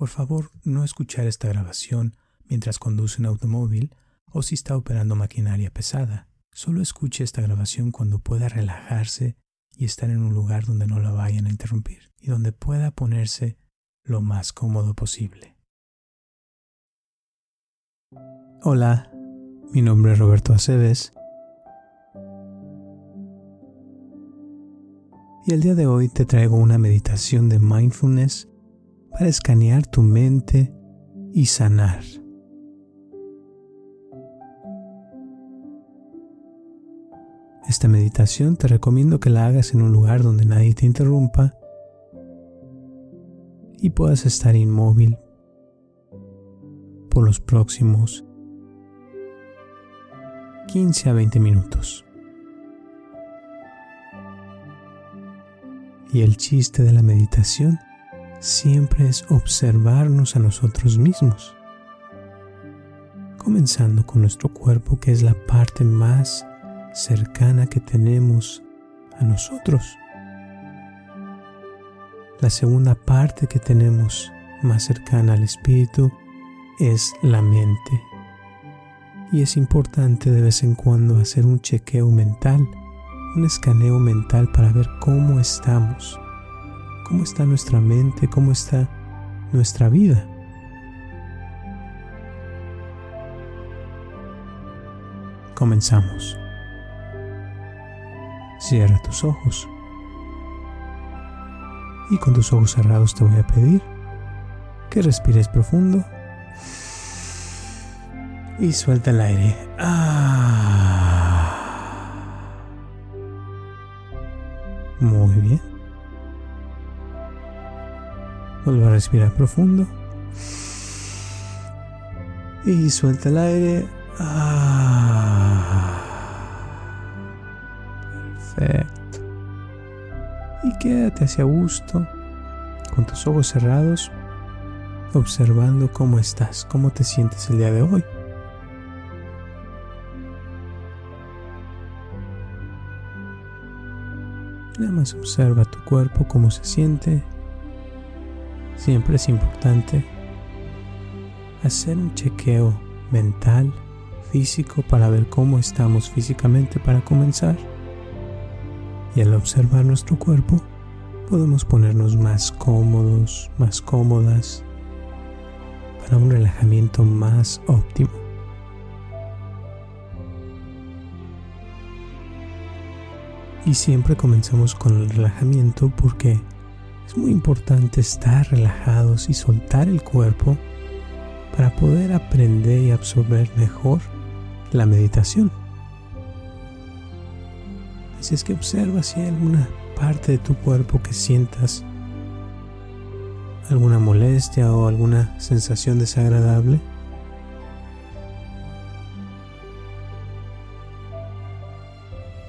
Por favor, no escuchar esta grabación mientras conduce un automóvil o si está operando maquinaria pesada. Solo escuche esta grabación cuando pueda relajarse y estar en un lugar donde no la vayan a interrumpir y donde pueda ponerse lo más cómodo posible. Hola, mi nombre es Roberto Aceves y el día de hoy te traigo una meditación de mindfulness para escanear tu mente y sanar. Esta meditación te recomiendo que la hagas en un lugar donde nadie te interrumpa y puedas estar inmóvil por los próximos 15 a 20 minutos. Y el chiste de la meditación siempre es observarnos a nosotros mismos, comenzando con nuestro cuerpo que es la parte más cercana que tenemos a nosotros. La segunda parte que tenemos más cercana al espíritu es la mente. Y es importante de vez en cuando hacer un chequeo mental, un escaneo mental para ver cómo estamos, cómo está nuestra mente, cómo está nuestra vida. Comenzamos. Cierra tus ojos. Y con tus ojos cerrados te voy a pedir que respires profundo y suelta el aire. Ah. Muy bien. Vuelve a respirar profundo. Y suelta el aire. Ah. Perfecto. Y quédate hacia gusto, con tus ojos cerrados, observando cómo estás, cómo te sientes el día de hoy. Nada más observa tu cuerpo, cómo se siente. Siempre es importante hacer un chequeo mental, físico, para ver cómo estamos físicamente para comenzar. Y al observar nuestro cuerpo, podemos ponernos más cómodos, más cómodas, para un relajamiento más óptimo. Y siempre comenzamos con el relajamiento porque es muy importante estar relajados y soltar el cuerpo para poder aprender y absorber mejor la meditación. Así es que observa si hay alguna parte de tu cuerpo que sientas alguna molestia o alguna sensación desagradable.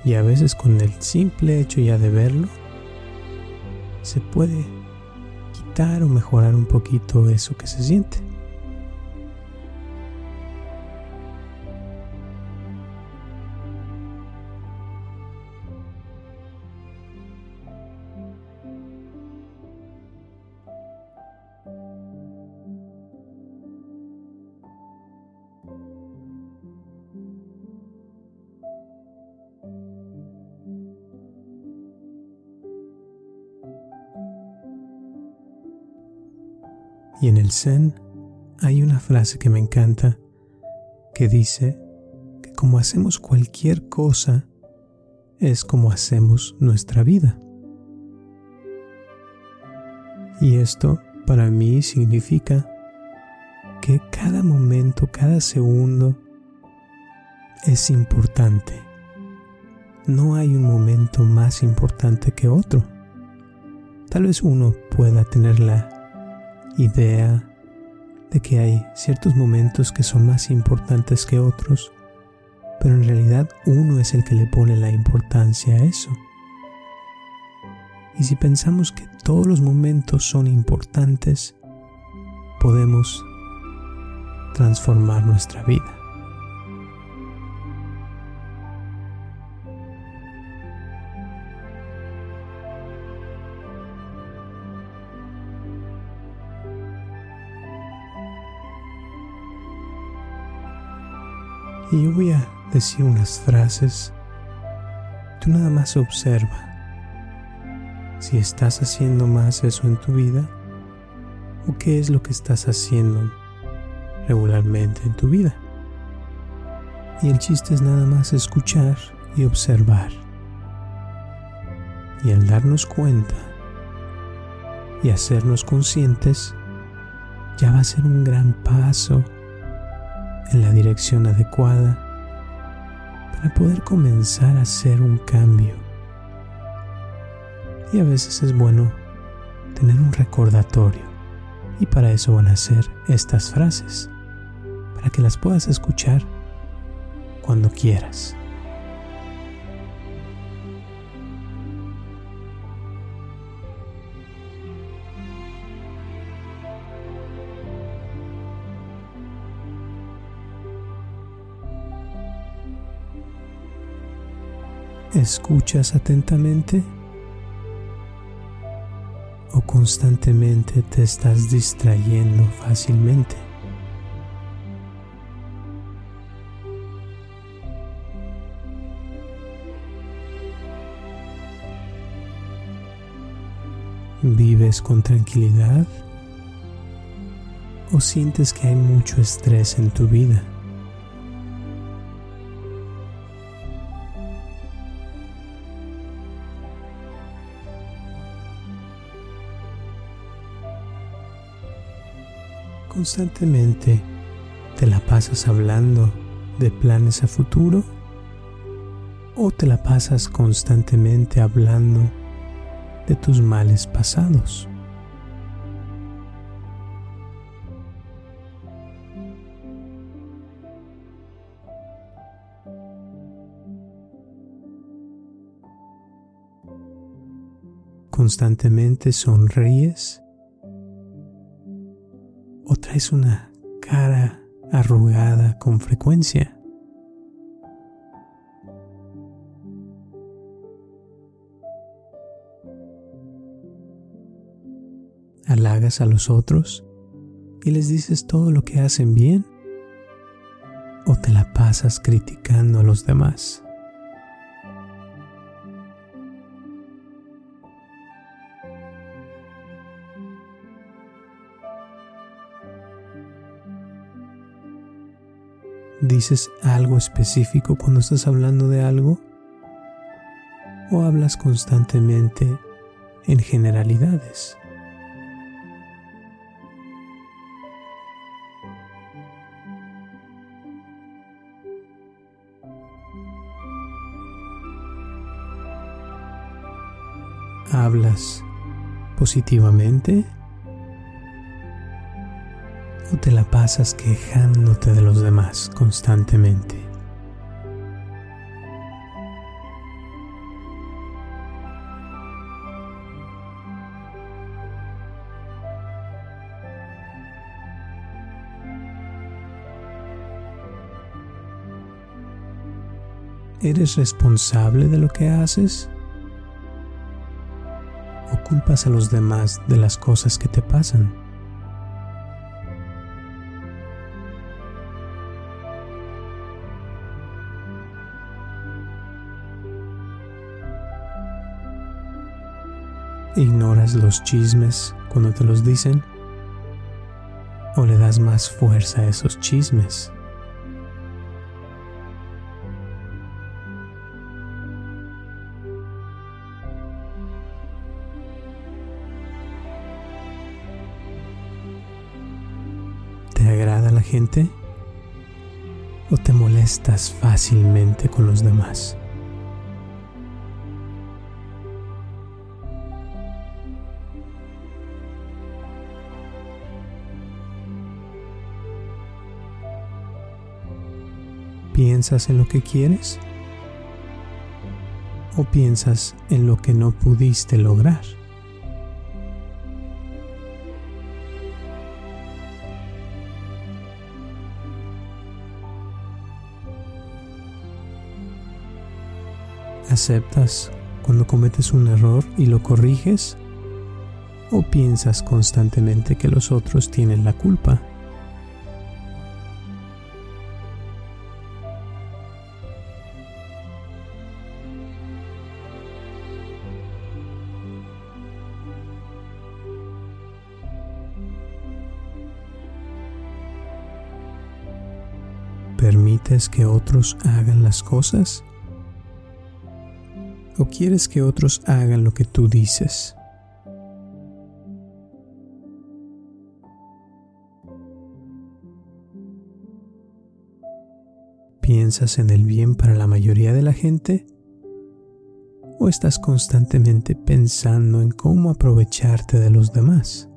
Y a veces con el simple hecho ya de verlo, se puede quitar o mejorar un poquito eso que se siente. Zen hay una frase que me encanta que dice que como hacemos cualquier cosa, es como hacemos nuestra vida. Y esto para mí significa que cada momento, cada segundo es importante. No hay un momento más importante que otro. Tal vez uno pueda tener la idea de que hay ciertos momentos que son más importantes que otros, pero en realidad uno es el que le pone la importancia a eso. Y si pensamos que todos los momentos son importantes, podemos transformar nuestra vida. Y yo voy a decir unas frases. Tú nada más observa si estás haciendo más eso en tu vida o qué es lo que estás haciendo regularmente en tu vida. Y el chiste es nada más escuchar y observar. Y al darnos cuenta y hacernos conscientes, ya va a ser un gran paso en la dirección adecuada para poder comenzar a hacer un cambio. Y a veces es bueno tener un recordatorio. Y para eso van a ser estas frases, para que las puedas escuchar cuando quieras. ¿Escuchas atentamente? ¿O constantemente te estás distrayendo fácilmente? ¿Vives con tranquilidad? ¿O sientes que hay mucho estrés en tu vida? Constantemente te la pasas hablando de planes a futuro o te la pasas constantemente hablando de tus males pasados. Constantemente sonríes traes una cara arrugada con frecuencia. Halagas a los otros y les dices todo lo que hacen bien o te la pasas criticando a los demás. ¿Dices algo específico cuando estás hablando de algo? ¿O hablas constantemente en generalidades? ¿Hablas positivamente o te la pasas quejándote de los demás constantemente. ¿Eres responsable de lo que haces? ¿O culpas a los demás de las cosas que te pasan? ¿Ignoras los chismes cuando te los dicen? ¿O le das más fuerza a esos chismes? ¿Te agrada la gente? ¿O te molestas fácilmente con los demás? ¿Piensas en lo que quieres? ¿O piensas en lo que no pudiste lograr? ¿Aceptas cuando cometes un error y lo corriges? ¿O piensas constantemente que los otros tienen la culpa? Permites que otros hagan las cosas? ¿O quieres que otros hagan lo que tú dices? ¿Piensas en el bien para la mayoría de la gente? ¿O estás constantemente pensando en cómo aprovecharte de los demás?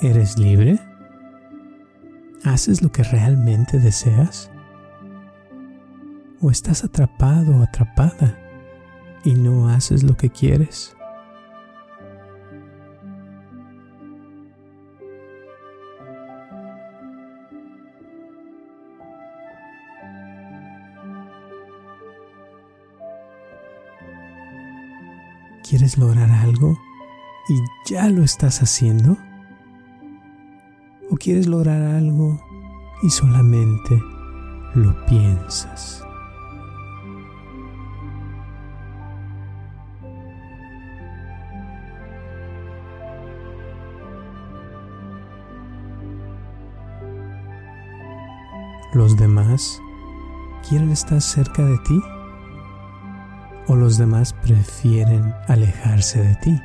¿Eres libre? ¿Haces lo que realmente deseas? ¿O estás atrapado o atrapada y no haces lo que quieres? ¿Quieres lograr algo y ya lo estás haciendo? ¿O quieres lograr algo y solamente lo piensas? ¿Los demás quieren estar cerca de ti? ¿O los demás prefieren alejarse de ti?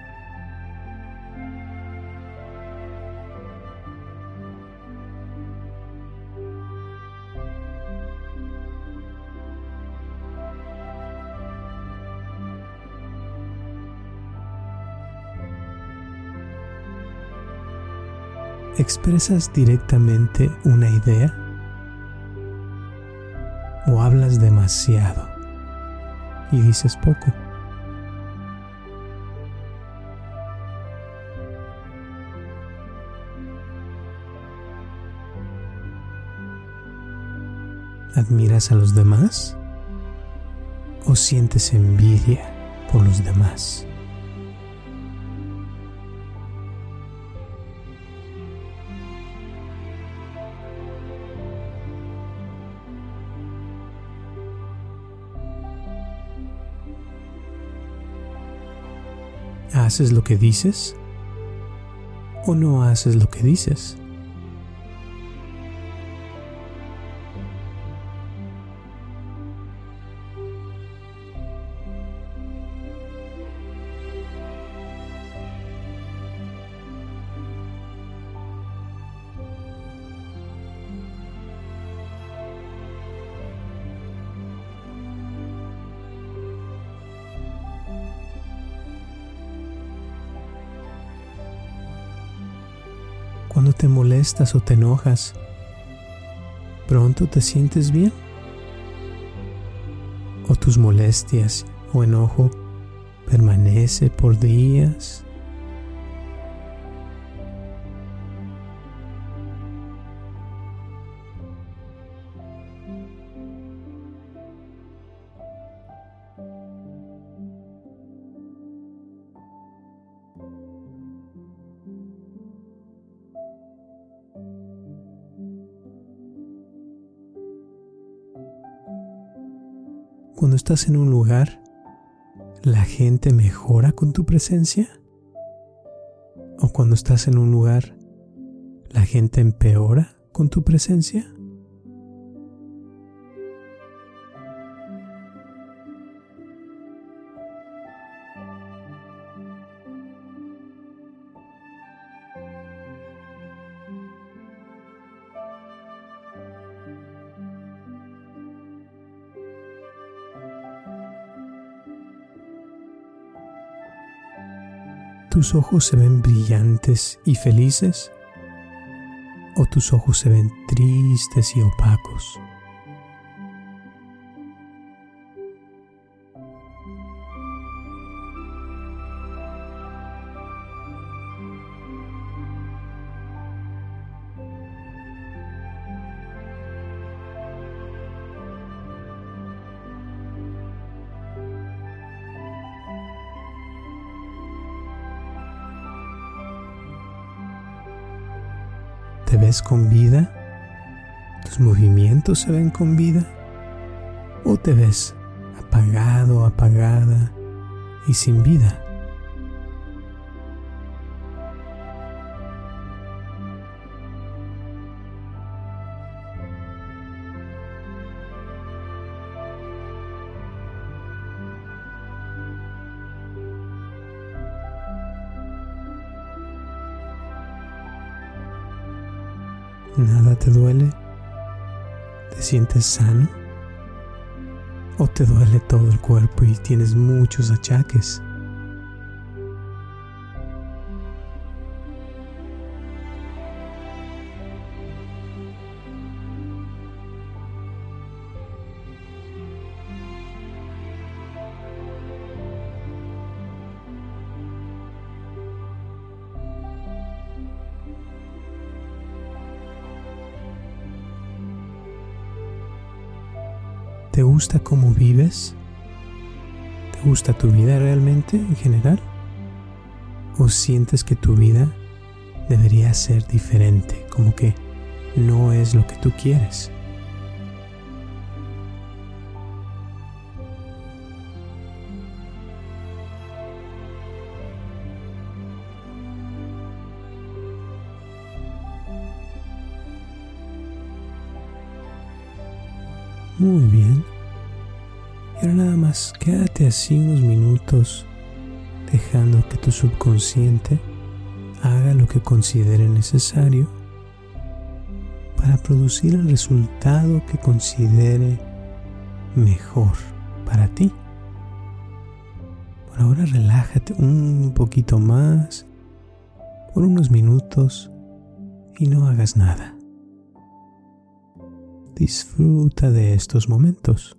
¿Expresas directamente una idea? ¿O hablas demasiado y dices poco? ¿Admiras a los demás? ¿O sientes envidia por los demás? ¿Haces lo que dices? ¿O no haces lo que dices? Cuando te molestas o te enojas, pronto te sientes bien? ¿O tus molestias o enojo permanece por días cuando estás en un lugar, la gente mejora con tu presencia? ¿O cuando estás en un lugar, la gente empeora con tu presencia? ¿Tus ojos se ven brillantes y felices? ¿O tus ojos se ven tristes y opacos? Ves con vida? ¿Tus movimientos se ven con vida? ¿O te ves apagado, apagada y sin vida. ¿Nada te duele? ¿Te sientes sano? ¿O te duele todo el cuerpo y tienes muchos achaques? Gusta cómo vives? ¿Te gusta tu vida realmente en general? ¿O sientes que tu vida debería ser diferente, como que no es lo que tú quieres? Muy bien. Ahora nada más, quédate así unos minutos dejando que tu subconsciente haga lo que considere necesario para producir el resultado que considere mejor para ti. Por ahora relájate un poquito más por unos minutos y no hagas nada. Disfruta de estos momentos.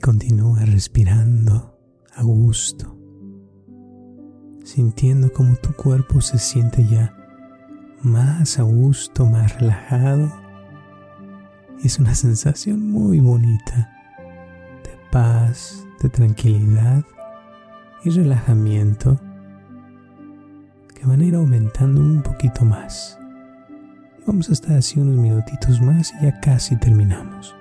Continúa respirando a gusto, sintiendo como tu cuerpo se siente ya más a gusto, más relajado. Es una sensación muy bonita de paz, de tranquilidad y relajamiento que van a ir aumentando un poquito más. vamos a estar así unos minutitos más y ya casi terminamos.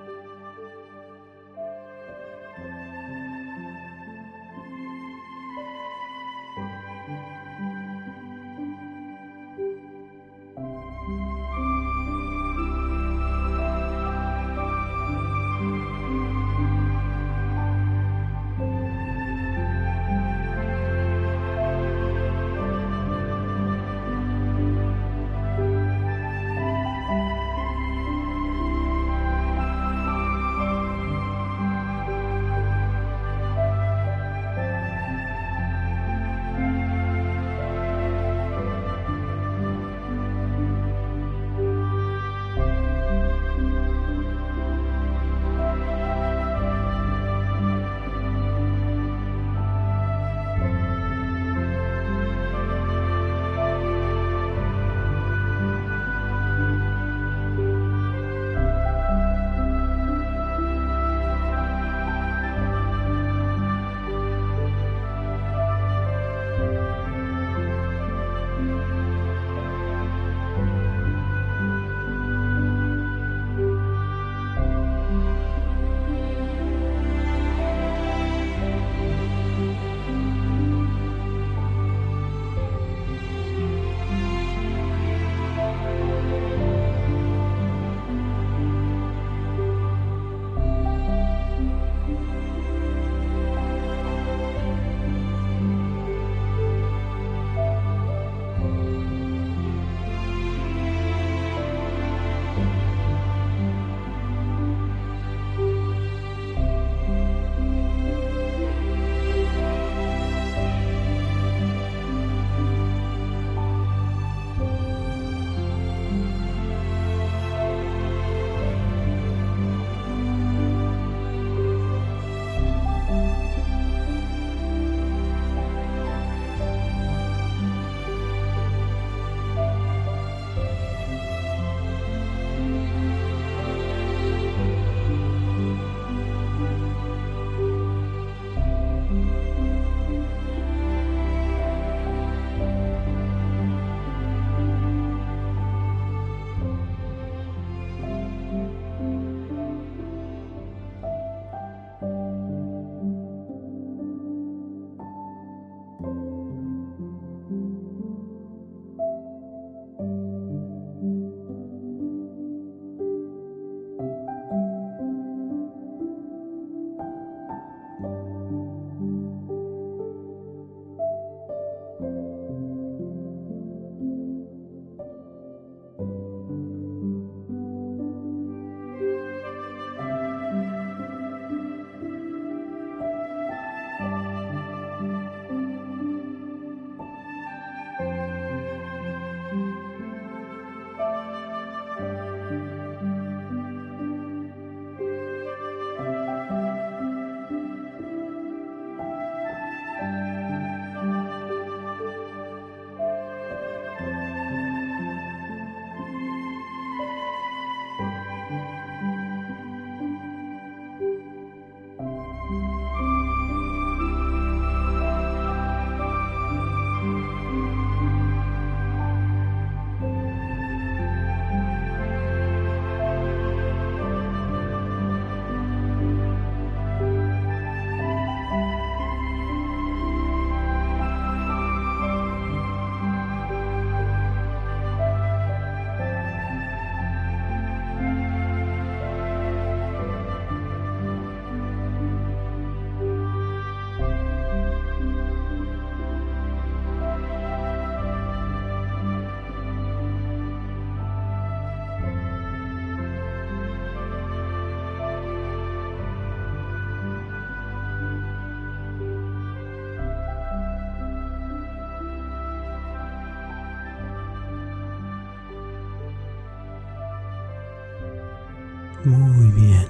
Bien.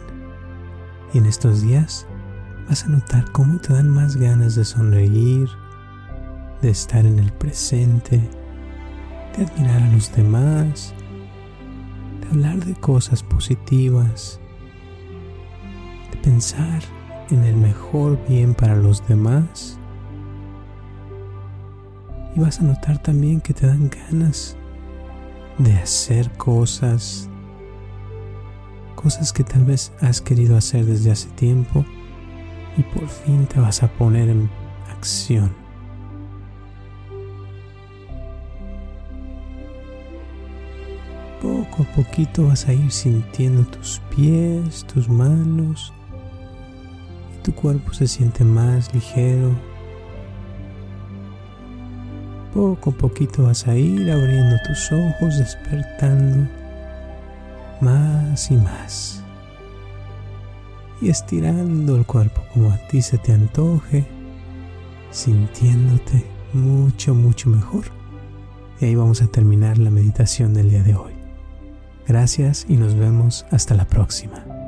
Y en estos días vas a notar cómo te dan más ganas de sonreír, de estar en el presente, de admirar a los demás, de hablar de cosas positivas, de pensar en el mejor bien para los demás. Y vas a notar también que te dan ganas de hacer cosas, cosas que tal vez has querido hacer desde hace tiempo y por fin te vas a poner en acción. Poco a poquito vas a ir sintiendo tus pies, tus manos, y tu cuerpo se siente más ligero. Poco a poquito vas a ir abriendo tus ojos, despertando más y más y estirando el cuerpo como a ti se te antoje, sintiéndote mucho, mucho mejor. Y ahí vamos a terminar la meditación del día de hoy. Gracias y nos vemos hasta la próxima.